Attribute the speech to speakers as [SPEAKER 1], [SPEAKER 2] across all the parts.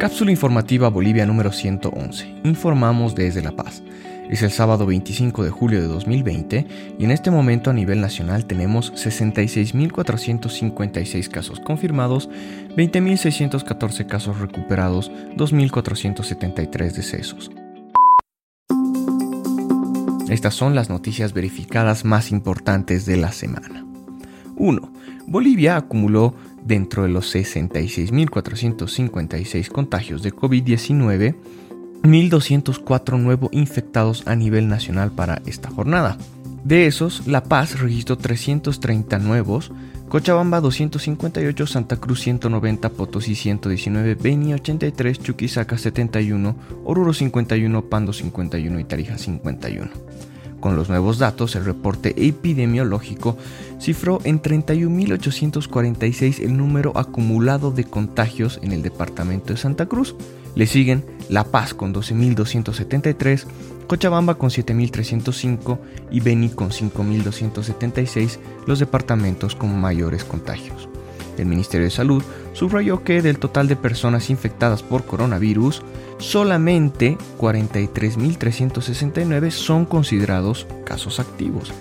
[SPEAKER 1] Cápsula informativa Bolivia número 111. Informamos desde La Paz. Es el sábado 25 de julio de 2020 y en este momento a nivel nacional tenemos 66.456 casos confirmados, 20.614 casos recuperados, 2.473 decesos. Estas son las noticias verificadas más importantes de la semana. 1. Bolivia acumuló dentro de los 66.456 contagios de COVID-19, 1.204 nuevos infectados a nivel nacional para esta jornada. De esos, La Paz registró 330 nuevos, Cochabamba 258, Santa Cruz 190, Potosí 119, Beni 83, Chuquisaca 71, Oruro 51, Pando 51 y Tarija 51. Con los nuevos datos, el reporte epidemiológico cifró en 31.846 el número acumulado de contagios en el departamento de Santa Cruz. Le siguen La Paz con 12.273, Cochabamba con 7.305 y Beni con 5.276 los departamentos con mayores contagios. El Ministerio de Salud subrayó que del total de personas infectadas por coronavirus, solamente 43.369 son considerados casos activos.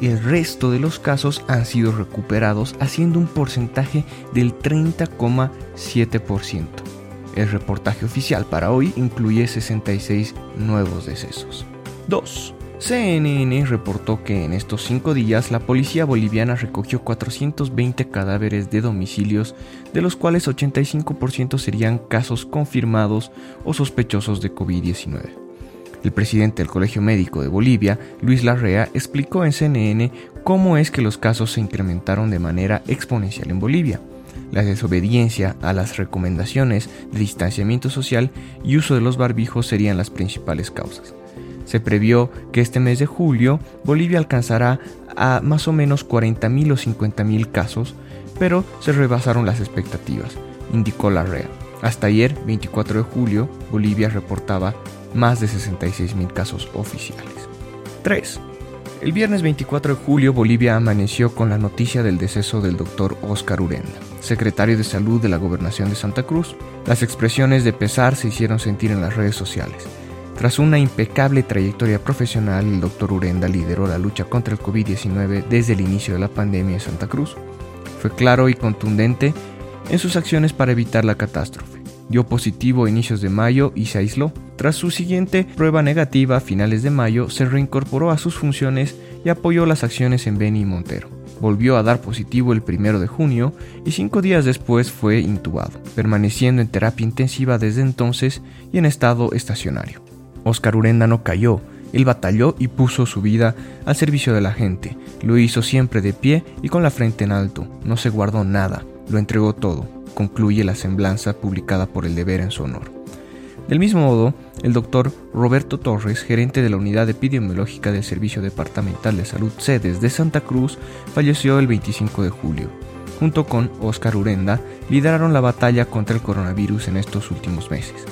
[SPEAKER 1] El resto de los casos han sido recuperados haciendo un porcentaje del 30,7%. El reportaje oficial para hoy incluye 66 nuevos decesos. 2. CNN reportó que en estos cinco días la policía boliviana recogió 420 cadáveres de domicilios, de los cuales 85% serían casos confirmados o sospechosos de COVID-19. El presidente del Colegio Médico de Bolivia, Luis Larrea, explicó en CNN cómo es que los casos se incrementaron de manera exponencial en Bolivia. La desobediencia a las recomendaciones de distanciamiento social y uso de los barbijos serían las principales causas. Se previó que este mes de julio Bolivia alcanzará a más o menos 40.000 o 50.000 casos, pero se rebasaron las expectativas, indicó la REA. Hasta ayer, 24 de julio, Bolivia reportaba más de 66.000 casos oficiales. 3. El viernes 24 de julio, Bolivia amaneció con la noticia del deceso del doctor Oscar Urenda, secretario de Salud de la Gobernación de Santa Cruz. Las expresiones de pesar se hicieron sentir en las redes sociales. Tras una impecable trayectoria profesional, el doctor Urenda lideró la lucha contra el COVID-19 desde el inicio de la pandemia en Santa Cruz. Fue claro y contundente en sus acciones para evitar la catástrofe. Dio positivo a inicios de mayo y se aisló. Tras su siguiente prueba negativa a finales de mayo, se reincorporó a sus funciones y apoyó las acciones en Beni y Montero. Volvió a dar positivo el primero de junio y cinco días después fue intubado, permaneciendo en terapia intensiva desde entonces y en estado estacionario. Oscar Urenda no cayó, él batalló y puso su vida al servicio de la gente. Lo hizo siempre de pie y con la frente en alto. No se guardó nada, lo entregó todo, concluye la semblanza publicada por el deber en su honor. Del mismo modo, el doctor Roberto Torres, gerente de la Unidad Epidemiológica del Servicio Departamental de Salud Sedes de Santa Cruz, falleció el 25 de julio. Junto con Oscar Urenda, lideraron la batalla contra el coronavirus en estos últimos meses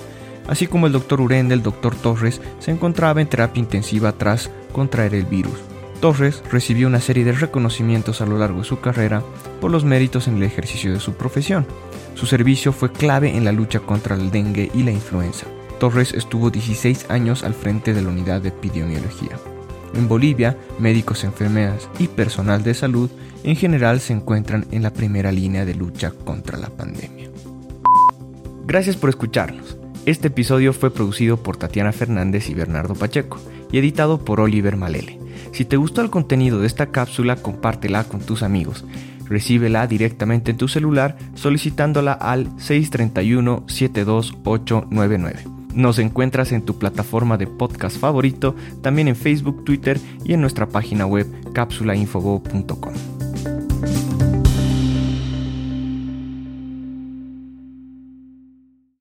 [SPEAKER 1] así como el doctor Urenda, el doctor Torres se encontraba en terapia intensiva tras contraer el virus. Torres recibió una serie de reconocimientos a lo largo de su carrera por los méritos en el ejercicio de su profesión. Su servicio fue clave en la lucha contra el dengue y la influenza. Torres estuvo 16 años al frente de la unidad de epidemiología. En Bolivia, médicos, enfermeras y personal de salud en general se encuentran en la primera línea de lucha contra la pandemia. Gracias por escucharnos. Este episodio fue producido por Tatiana Fernández y Bernardo Pacheco y editado por Oliver Malele. Si te gustó el contenido de esta cápsula, compártela con tus amigos. Recíbela directamente en tu celular solicitándola al 631-72899. Nos encuentras en tu plataforma de podcast favorito, también en Facebook, Twitter y en nuestra página web cápsulainfogo.com.